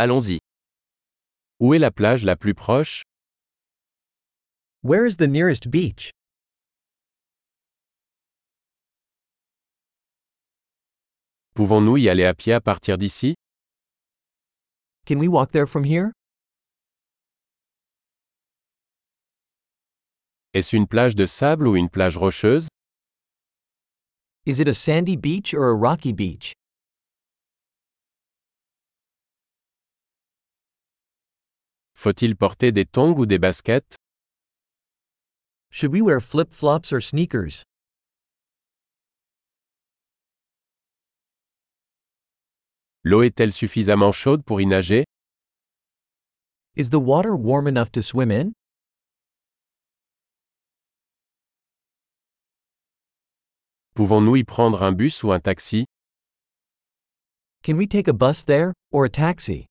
Allons-y. Où est la plage la plus proche? Where is the nearest beach? Pouvons-nous y aller à pied à partir d'ici? Can we walk there from here? Est-ce une plage de sable ou une plage rocheuse? Is it a sandy beach or a rocky beach? Faut-il porter des tongs ou des baskets? Should we wear flip flops or sneakers? L'eau est-elle suffisamment chaude pour y nager? Is the water warm enough to swim in? Pouvons-nous y prendre un bus ou un taxi? Can we take a bus there, or a taxi?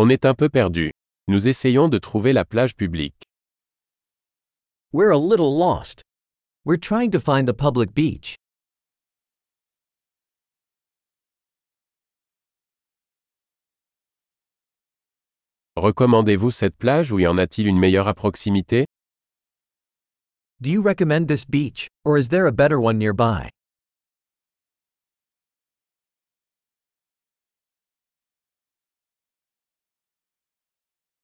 On est un peu perdu. Nous essayons de trouver la plage publique. We're a little lost. We're trying to find the public beach. Recommandez-vous cette plage ou y en a-t-il une meilleure à proximité? Do you recommend this beach, or is there a better one nearby?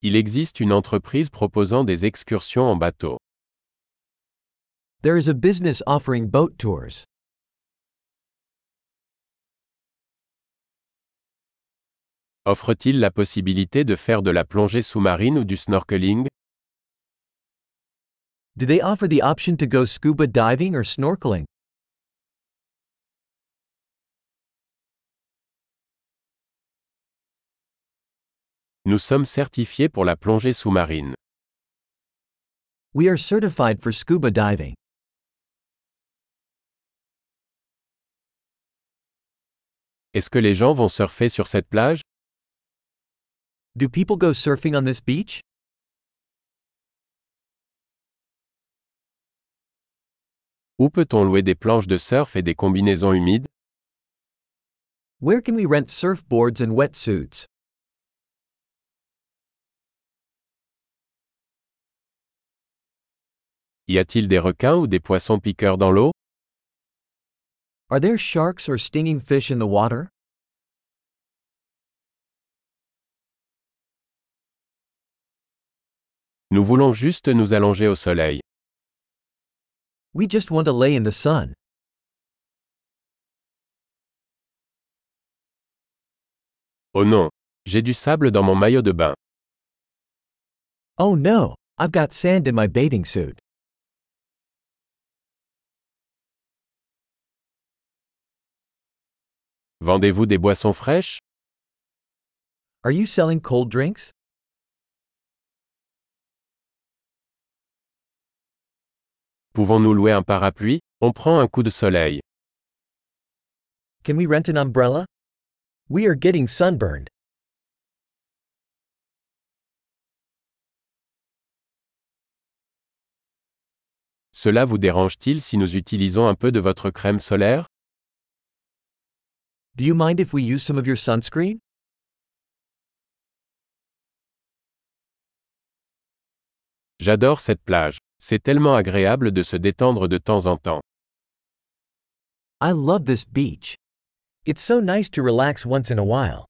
Il existe une entreprise proposant des excursions en bateau. There is a business offering boat tours. Offre-t-il la possibilité de faire de la plongée sous-marine ou du snorkeling? Do they offer the option to go scuba diving or snorkeling? Nous sommes certifiés pour la plongée sous-marine. We are certified for scuba diving. Est-ce que les gens vont surfer sur cette plage? Do people go surfing on this beach? Où peut-on louer des planches de surf et des combinaisons humides? Where can we rent surfboards and wetsuits? Y a-t-il des requins ou des poissons piqueurs dans l'eau? Are there sharks or stinging fish in the water? Nous voulons juste nous allonger au soleil. We just want to lay in the sun. Oh non, j'ai du sable dans mon maillot de bain. Oh no, I've got sand in my bathing suit. Vendez-vous des boissons fraîches? Are you selling cold drinks? Pouvons-nous louer un parapluie? On prend un coup de soleil. Can we rent an umbrella? We are getting sunburned. Cela vous dérange-t-il si nous utilisons un peu de votre crème solaire? Do you mind if we use some of your sunscreen? J'adore cette plage. C'est tellement agréable de se détendre de temps en temps. I love this beach. It's so nice to relax once in a while.